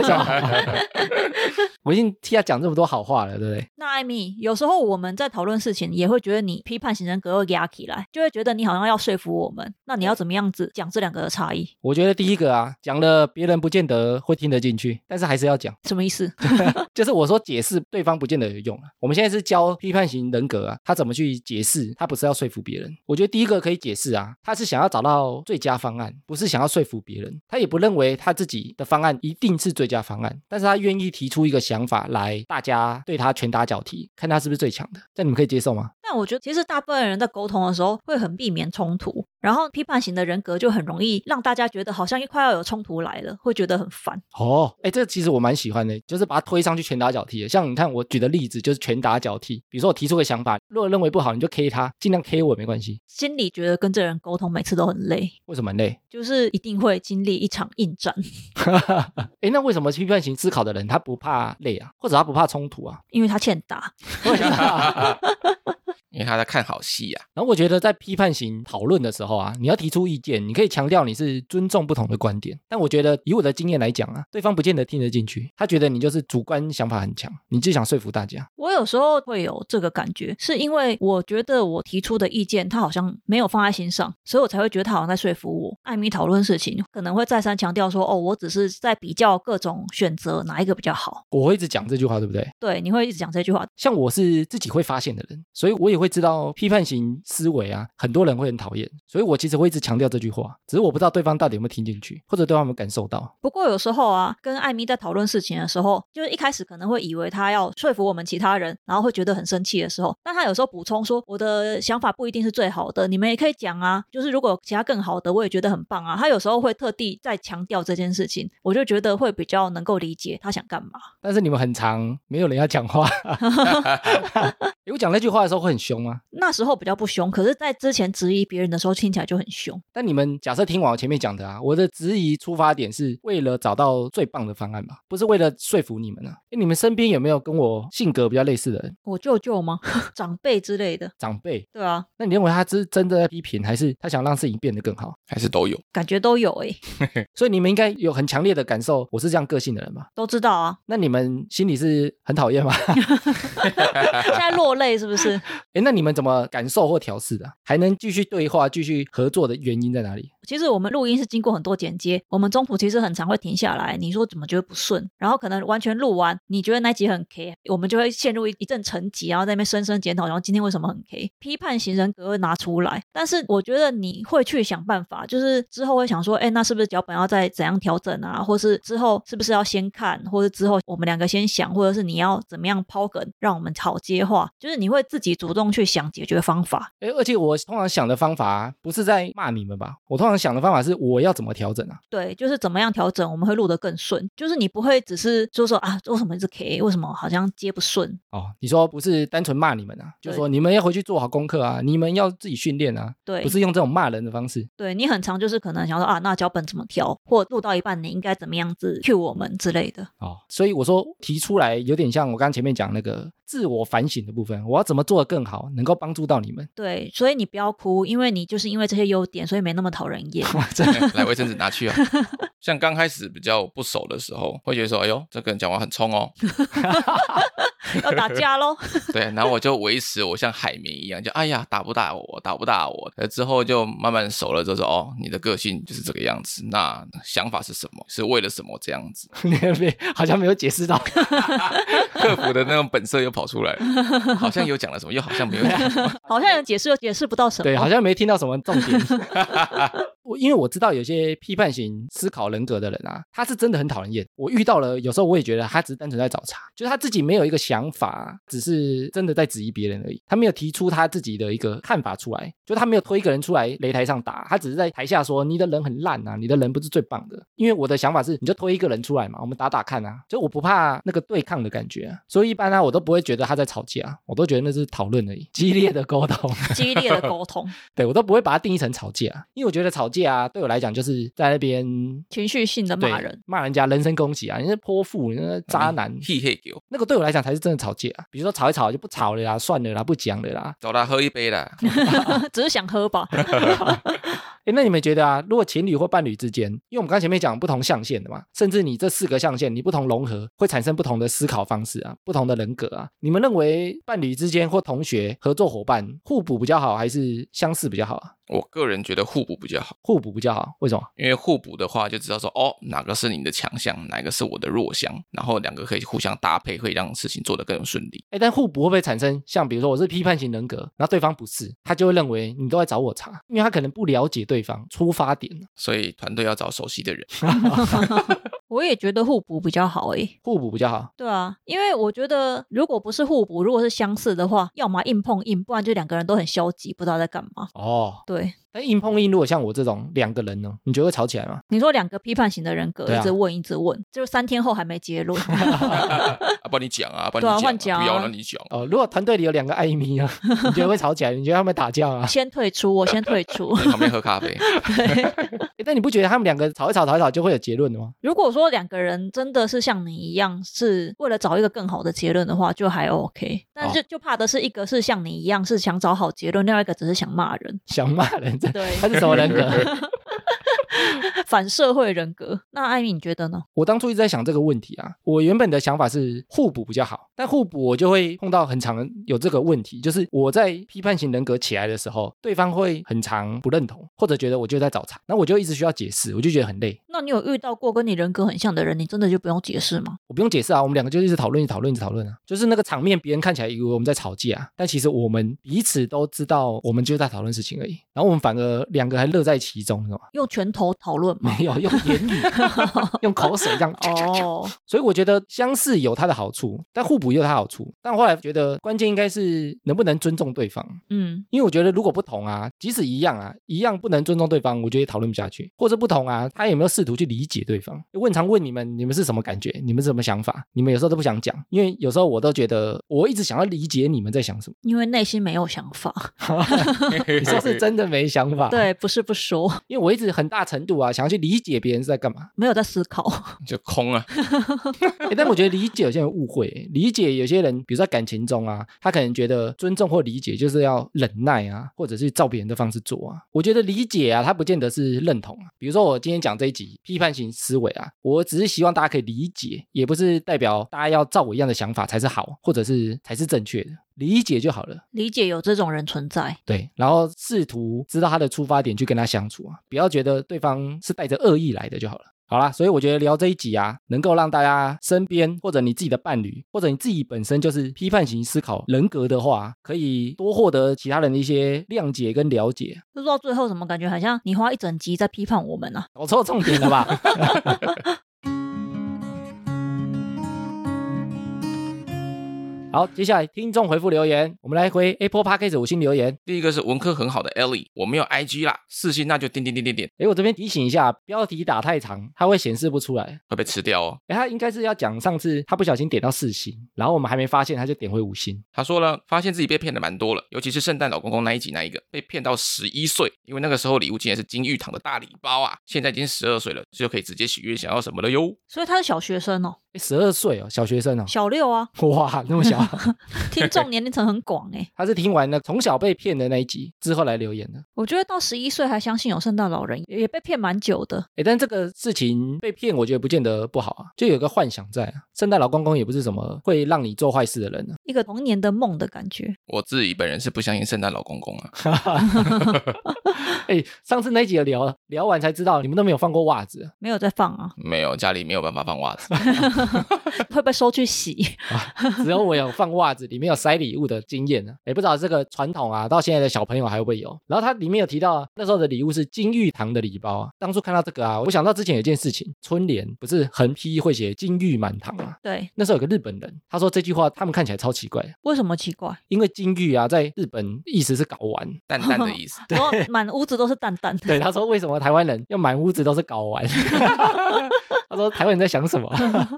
我已经替他讲这么多好话了，对不对？那艾米，有时候我们在讨论事情，也会觉得你批判型人格会压起来，就会觉得你好像要说服我们。那你要怎么样子讲这两个的差异？我觉得第一个啊，讲了别人不见得会听得进去，但是还是要讲。什么意思？就是我说解释对方不见得有用啊。我们现在是教批判型人格啊，他怎么去解释？他不是要说服别人。我觉得第一个可以解释啊，他是想要找到最佳方案，不是想要说服别人。他也不认为他自己的方案一定是最佳方案，但是他愿意提出一个想法来，大家对他拳打脚踢，看他是不是最强的。这你们可以接受吗？但我觉得其实大部分人在沟通的时候会很避免冲突，然后批判型的人格就很容易让大家觉得好像一快要有冲突来了，会觉得很烦。哦，哎，这个其实我蛮喜欢的，就是把他推上去拳打脚踢的。像你看我举的例子就是拳打脚踢，比如说我提出个想法，如果认为不好，你就 K 他，尽量 K 我没关系。心里觉得跟这人沟通每次都很累，为什么累？就是一定会经历一场硬战，哎，那为什么批判型思考的人他不怕累啊，或者他不怕冲突啊？因为他欠打。因为他在看好戏啊。然后我觉得在批判型讨论的时候啊，你要提出意见，你可以强调你是尊重不同的观点。但我觉得以我的经验来讲啊，对方不见得听得进去，他觉得你就是主观想法很强，你就想说服大家。我有时候会有这个感觉，是因为我觉得我提出的意见他好像没有放在心上，所以我才会觉得他好像在说服我。艾米讨论事情可能会再三强调说，哦，我只是在比较各种选择哪一个比较好。我会一直讲这句话，对不对？对，你会一直讲这句话。像我是自己会发现的人，所以我也会知道批判型思维啊，很多人会很讨厌，所以我其实会一直强调这句话，只是我不知道对方到底有没有听进去，或者对方有没有感受到。不过有时候啊，跟艾米在讨论事情的时候，就是一开始可能会以为他要说服我们其他人，然后会觉得很生气的时候，但他有时候补充说，我的想法不一定是最好的，你们也可以讲啊，就是如果有其他更好的，我也觉得很棒啊。他有时候会特地再强调这件事情，我就觉得会比较能够理解他想干嘛。但是你们很长没有人要讲话，诶我讲那句话的时候会很凶吗？那时候比较不凶，可是，在之前质疑别人的时候，听起来就很凶。但你们假设听完我前面讲的啊，我的质疑出发点是为了找到最棒的方案吧，不是为了说服你们啊。哎你们身边有没有跟我性格比较类似的人？我舅舅吗？长辈之类的？长辈？对啊，那你认为他是真的在批评，还是他想让事情变得更好？还是都有。感觉都有诶、所以你们应该有很强烈的感受，我是这样个性的人吧？都知道啊。那你们心里是很讨厌吗？现在落泪是不是？哎那你们怎么感受或调试的？还能继续对话、继续合作的原因在哪里？其实我们录音是经过很多剪接，我们中途其实很常会停下来。你说怎么觉得不顺，然后可能完全录完，你觉得那集很 K，我们就会陷入一一阵沉寂，然后在那边深深检讨，然后今天为什么很 K，批判型人格会拿出来。但是我觉得你会去想办法，就是之后会想说，哎，那是不是脚本要再怎样调整啊？或是之后是不是要先看，或者之后我们两个先想，或者是你要怎么样抛梗，让我们好接话，就是你会自己主动去想解决方法。哎而且我通常想的方法啊不是在骂你们吧？我通常想的方法是我要怎么调整啊？对，就是怎么样调整，我们会录得更顺。就是你不会只是就说啊，为什么一直 K，为什么好像接不顺？哦，你说不是单纯骂你们啊，就是说你们要回去做好功课啊，你们要自己训练啊，对，不是用这种骂人的方式。对你很常就是可能想说啊，那脚本怎么调，或录到一半你应该怎么样子 cue 我们之类的。哦，所以我说提出来有点像我刚刚前面讲那个自我反省的部分，我要怎么做得更好，能够帮助到你们。对，所以你不要哭，因为你就是因为这些优点，所以没那么讨人厌。来卫生纸拿去啊！像刚开始比较不熟的时候，会觉得说：“哎呦，这个人讲话很冲哦。要打架喽！” 对，然后我就维持我像海绵一样，就哎呀打不打我，打不打我。呃，之后就慢慢熟了，就说：“哦，你的个性就是这个样子，那想法是什么？是为了什么这样子？” 你没好像没有解释到，客服的那种本色又跑出来了，好像有讲了什么，又好像没有讲。好像有解释又解释不到什么。对，好像没听到什么重点。我因为我知道有些批判型思考人格的人啊，他是真的很讨人厌。我遇到了，有时候我也觉得他只是单纯在找茬，就是他自己没有一个想法，只是真的在质疑别人而已。他没有提出他自己的一个看法出来，就他没有推一个人出来擂台上打，他只是在台下说你的人很烂啊，你的人不是最棒的。因为我的想法是，你就推一个人出来嘛，我们打打看啊，就我不怕那个对抗的感觉、啊，所以一般呢、我都不会觉得他在吵架，我都觉得那是讨论而已，激烈的沟通。激烈的沟通，对我都不会把它定义成吵架，因为我觉得吵架啊，对我来讲就是在那边情绪性的对骂人。骂人家人身攻击啊，你是泼妇，你是渣男，嘿嘿给我，那个对我来讲才是真的吵架、啊。比如说吵一吵就不吵了啦，算了啦，不讲了啦。走啦喝一杯啦。只是想喝吧。哎，那你们觉得啊，如果情侣或伴侣之间，因为我们刚前面讲不同象限的嘛，甚至你这四个象限你不同融合，会产生不同的思考方式啊，不同的人格啊，你们认为伴侣之间或同学、合作伙伴互补比较好，还是相似比较好啊？我个人觉得互补比较好，互补比较好，为什么？因为互补的话就知道说，哦，哪个是你的强项，哪个是我的弱项，然后两个可以互相搭配，会让事情做得更顺利。哎，但互补会不会产生像比如说我是批判型人格，然后对方不是，他就会认为你都在找我茬，因为他可能不了解对方出发点。所以团队要找熟悉的人。我也觉得互补比较好诶。互补比较好。对啊，因为我觉得如果不是互补，如果是相似的话，要么硬碰硬，不然就两个人都很消极，不知道在干嘛。哦，对，那硬碰硬，如果像我这种两个人呢，你觉得会吵起来吗？你说两个批判型的人格啊一直问一直问，就是三天后还没结论。啊，帮你讲啊，帮你对啊讲换讲啊不要让你讲。哦，如果团队里有两个艾米啊，你觉得会吵起来？你觉得他们打架啊？先退出，我先退出。旁边喝咖啡，对，诶但你不觉得他们两个吵一吵、吵一吵就会有结论的吗？如果说两个人真的是像你一样，是为了找一个更好的结论的话，就还 OK。但就就怕的是一个是像你一样是想找好结论，另外一个只是想骂人，想骂人，这，他是什么人格？反社会人格。那艾米，你觉得呢？我当初一直在想这个问题啊，我原本的想法是互补比较好，但互补我就会碰到很常有这个问题，就是我在批判型人格起来的时候，对方会很长不认同，或者觉得我就在找茬，那我就一直需要解释，我就觉得很累。那你有遇到过跟你人格很像的人，你真的就不用解释吗？我不用解释啊，我们两个就一直讨论、讨论、一直讨论啊，就是那个场面，别人看起来以为我们在吵架，但其实我们彼此都知道，我们就在讨论事情而已。然后我们反而两个还乐在其中，你知道吗？用拳头讨论吗？没有用言语，用口水这样。哦，所以我觉得相似有它的好处，但互补也有它好处。但后来觉得关键应该是能不能尊重对方，嗯，因为我觉得如果不同啊，即使一样啊，一样不能尊重对方，我觉得也讨论不下去。或者不同啊，他有没有试图去理解对方？问常问你们，你们是什么感觉？你们是什么想法？你们有时候都不想讲，因为有时候我都觉得我一直想要理解你们在想什么。因为内心没有想法。你说是真的没想法？，对，不是不说，因为我一直很大程度啊，想要去理解别人是在干嘛。没有在思考。就空啊。欸但我觉得理解有些人误会欸，理解有些人，比如说在感情中啊，他可能觉得尊重或理解就是要忍耐啊，或者是照别人的方式做啊。我觉得理解啊，他不见得是认同啊。比如说我今天讲这一集批判型思维啊，我只是希望大家可以理解，也不是代表大家要照我一样的想法才是好，或者是才是正确的，理解就好了。理解有这种人存在，对，然后试图知道他的出发点去跟他相处啊，不要觉得对方是带着恶意来的就好了。好啦，所以我觉得聊这一集啊，能够让大家身边或者你自己的伴侣，或者你自己本身就是批判型思考人格的话，可以多获得其他人的一些谅解跟了解。就说到最后，怎么感觉好像你花一整集在批判我们啊？搞错重点了吧？好，接下来听众回复留言，我们来回 Apple Podcast 五星留言。第一个是文科很好的 Ellie，我没有 IG 啦，四星那就点点点点点诶，我这边提醒一下，标题打太长，它会显示不出来。会被吃掉哦。诶，他应该是要讲上次他不小心点到四星，然后我们还没发现，他就点回五星。他说了，发现自己被骗的蛮多了，尤其是圣诞老公公那一集那一个，被骗到十一岁，因为那个时候礼物竟然是金玉堂的大礼包啊，现在已经十二岁了，就可以直接许愿想要什么了哟。所以他是小学生哦，诶，十二岁哦，小学生哦，小六啊，哇，那么小。听众年龄层很广哎。他是听完了从小被骗的那一集之后来留言的。我觉得到十一岁还相信有圣诞老人，也被骗蛮久的。哎，但这个事情被骗，我觉得不见得不好啊，就有个幻想在啊。圣诞老公公也不是什么会让你做坏事的人呢、一个童年的梦的感觉，我自己本人是不相信圣诞老公公啊，哎，上次那一集有聊聊完才知道，你们都没有放过袜子，没有在放啊，没有家里没有办法放袜子，会被收去洗。只有我有放袜子，里面有塞礼物的经验呢。也不知道这个传统啊，到现在的小朋友还会不会有？然后它里面有提到啊，那时候的礼物是金玉堂的礼包啊。当初看到这个啊，我想到之前有一件事情，春联不是横批会写金玉满堂吗？对，那时候有个日本人，他说这句话他们看起来超奇怪，为什么奇怪？因为金玉啊，在日本意思是搞完。淡淡的意思。然后满屋子都是蛋蛋的。对，他说为什么台湾人要满屋子都是搞完？他说台湾人在想什么？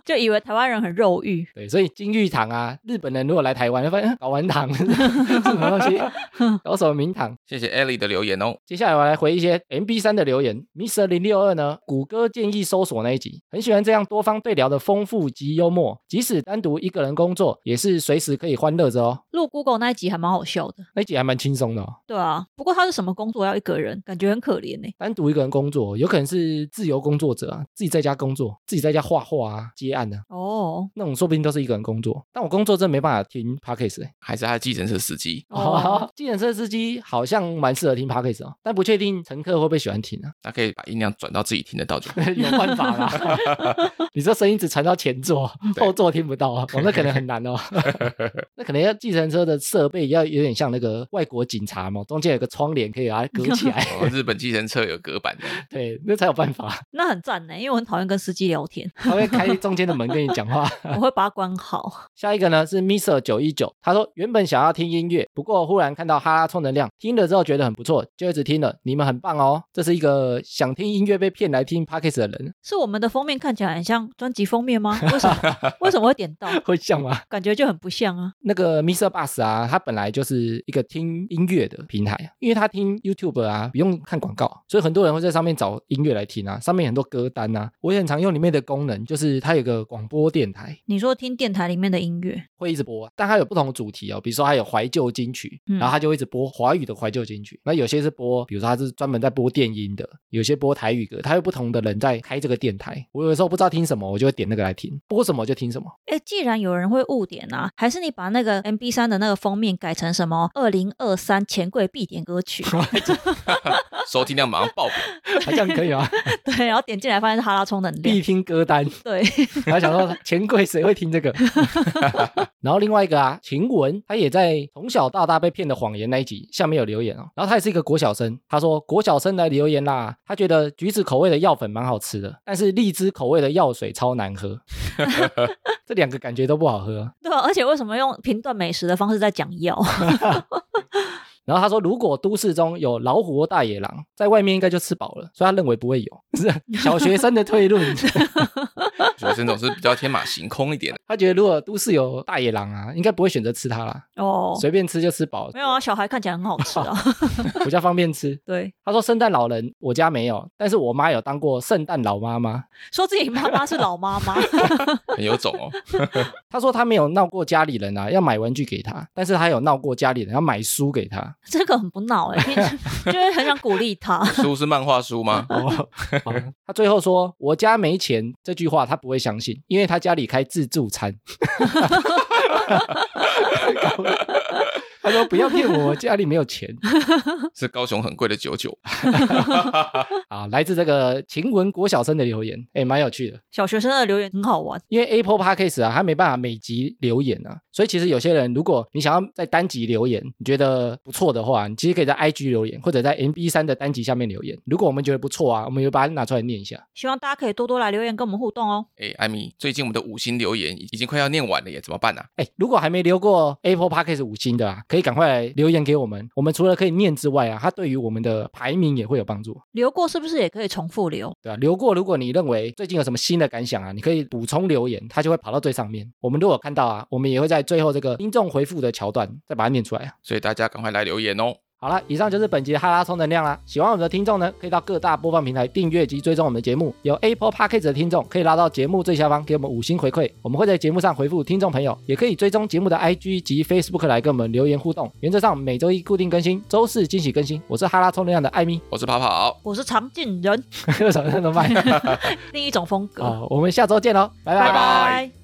就以为台湾人很肉欲。对，所以金玉堂啊，日本人如果来台湾，就发现搞完糖 是什么东西，搞什么名堂。谢谢 Ellie 的留言哦。接下来我来回一些 MB 三的留言。Mr 零六二呢，谷歌建议搜索那一集，很喜欢这样多方对聊的丰富及幽默，即使单独一个人工作，也是随时可以欢乐着哦。录 Google 那一集还蛮好笑的。那一集还蛮轻松的哦。对啊，不过他是什么工作要一个人，感觉很可怜呢。单独一个人工作，有可能是自由工作者啊，自己在家工作，自己在家画画啊，接案啊，哦那种说不定都是一个人工作。但我工作真没办法听 podcast 欸还是他的计程车司机，哦，计程车司机好像蛮适合听 podcast 哦，但不确定乘客会不会喜欢听啊？他可以把音量转到自己听得到就好。有办法啦。你这声音只传到前座，后座听不到啊，哦，那可能很难哦。那可能要计程车的设备要有点像那个外国警察嘛，中间有个窗帘可以把它隔起来，哦，日本计程车有隔板的，对，那才有办法。那很赞呢，因为我很讨厌跟司机聊天，他会开中间的门跟你讲话。我会把它关好。下一个呢是 Mister 九一九，他说原本想要听音乐，不过忽然看到哈拉充能量，听了之后觉得很不错，就一直听了。你们很棒哦，这是一个想听音乐被骗来听 Podcast 的人，是我们的封面看起来很像专辑封面吗？为什么？为什么会点到？会像吗？感觉就很不像啊。那个 Mr. Bus 啊，他本来就是一个听音乐的平台，因为他听 YouTube 啊，不用看广告，所以很多人会在上面找音乐来听啊，上面很多歌单啊。我也很常用里面的功能，就是它有个广播电台，你说听电台里面的音乐，会一直播啊，但它有不同的主题哦，比如说它有怀旧金曲，嗯然后它就会一直播华语的怀旧金曲。那有些是播，比如说它是专门在播电音的，有些播台语歌，它有不同的人在开这个电台。我有的时候不知道听什么，我就会点那个来听，播什么就听什么。哎，既然有人会误点啊，还是你把那个 MB 三的那个封面改成什么二零二三钱柜必点歌曲，收听量马上爆表。这样可以吗？对，然后点进来发现是哈拉充能必量，听歌单。对，然后想说钱柜谁会听这个？然后另外一个啊，晴雯，他也在从小到大被骗的谎言那一集下面有留言哦。然后他也是一个国小生，他说国小生来留言啦，他觉得橘子口味的药粉蛮好吃的，但是荔枝口味的药水超难喝。这两个感觉都不好喝。对啊，而且为什么用评断美食的方式在讲药？然后他说，如果都市中有老虎或大野狼，在外面应该就吃饱了，所以他认为不会有，是小学生的推论。学生总是比较天马行空一点的。他觉得如果都市有大野狼啊，应该不会选择吃它啦，哦，随便吃就吃饱没，有啊，小孩看起来很好吃啊。比较方便吃。对，他说圣诞老人我家没有，但是我妈有当过圣诞老妈妈。说自己妈妈是老妈妈，很有种哦。他说他没有闹过家里人啊，要买玩具给他，但是他有闹过家里人要买书给他。这个很不闹哎、就是很想鼓励他。书是漫画书吗？哦，他最后说我家没钱这句话他不会相信，因为他家里开自助餐。他说不要骗我，家里没有钱。是高雄很贵的九九。啊，来自这个晴雯国小生的留言，哎，蛮有趣的。小学生的留言很好玩，因为 Apple Podcast 啊，它没办法每集留言啊，所以其实有些人，如果你想要在单集留言，你觉得不错的话，你其实可以在 IG 留言，或者在 MB 三的单集下面留言。如果我们觉得不错啊，我们就把它拿出来念一下。希望大家可以多多来留言跟我们互动哦。哎，艾米，最近我们的五星留言已经快要念完了耶，怎么办啊？哎，如果还没留过 Apple Podcast 五星的啊，可以赶快来留言给我们。我们除了可以念之外啊，它对于我们的排名也会有帮助，留过是不是也可以重复留？对啊、留过，如果你认为最近有什么新的感想啊，你可以补充留言，它就会跑到最上面。我们如果看到啊，我们也会在最后这个听众回复的桥段再把它念出来啊。所以大家赶快来留言哦。好了，以上就是本集的哈拉充能量啦。喜欢我们的听众呢，可以到各大播放平台订阅及追踪我们的节目。有 Apple Podcast 的听众可以拉到节目最下方给我们五星回馈，我们会在节目上回复听众朋友。也可以追踪节目的 IG 及 Facebook 来跟我们留言互动。原则上每周一固定更新，周四惊喜更新。我是哈拉充能量的艾米，我是跑跑，我是常进人，为什么那么慢？另一种风格。好，我们下周见喽，拜拜拜拜